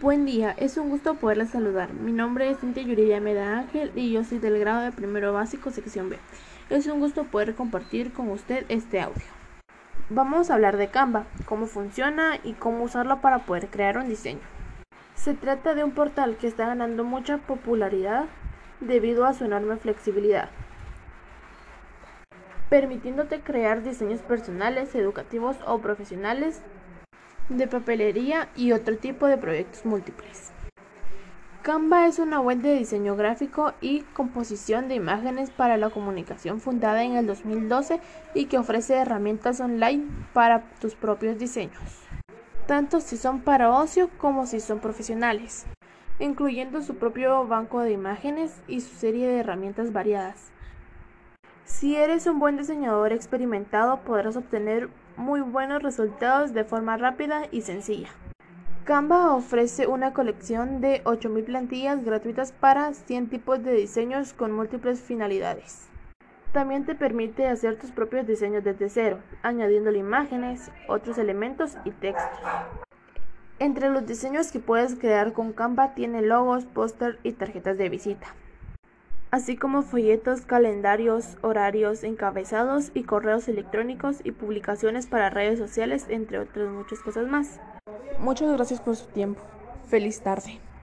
Buen día, es un gusto poderla saludar. Mi nombre es Cintia Yuridia Meda Ángel y yo soy del grado de primero básico sección B. Es un gusto poder compartir con usted este audio. Vamos a hablar de Canva, cómo funciona y cómo usarlo para poder crear un diseño. Se trata de un portal que está ganando mucha popularidad debido a su enorme flexibilidad, permitiéndote crear diseños personales, educativos o profesionales de papelería y otro tipo de proyectos múltiples. Canva es una web de diseño gráfico y composición de imágenes para la comunicación fundada en el 2012 y que ofrece herramientas online para tus propios diseños, tanto si son para ocio como si son profesionales, incluyendo su propio banco de imágenes y su serie de herramientas variadas. Si eres un buen diseñador experimentado podrás obtener muy buenos resultados de forma rápida y sencilla. Canva ofrece una colección de 8.000 plantillas gratuitas para 100 tipos de diseños con múltiples finalidades. También te permite hacer tus propios diseños desde cero, añadiéndole imágenes, otros elementos y textos. Entre los diseños que puedes crear con Canva tiene logos, póster y tarjetas de visita así como folletos, calendarios, horarios, encabezados y correos electrónicos y publicaciones para redes sociales, entre otras muchas cosas más. Muchas gracias por su tiempo. Feliz tarde.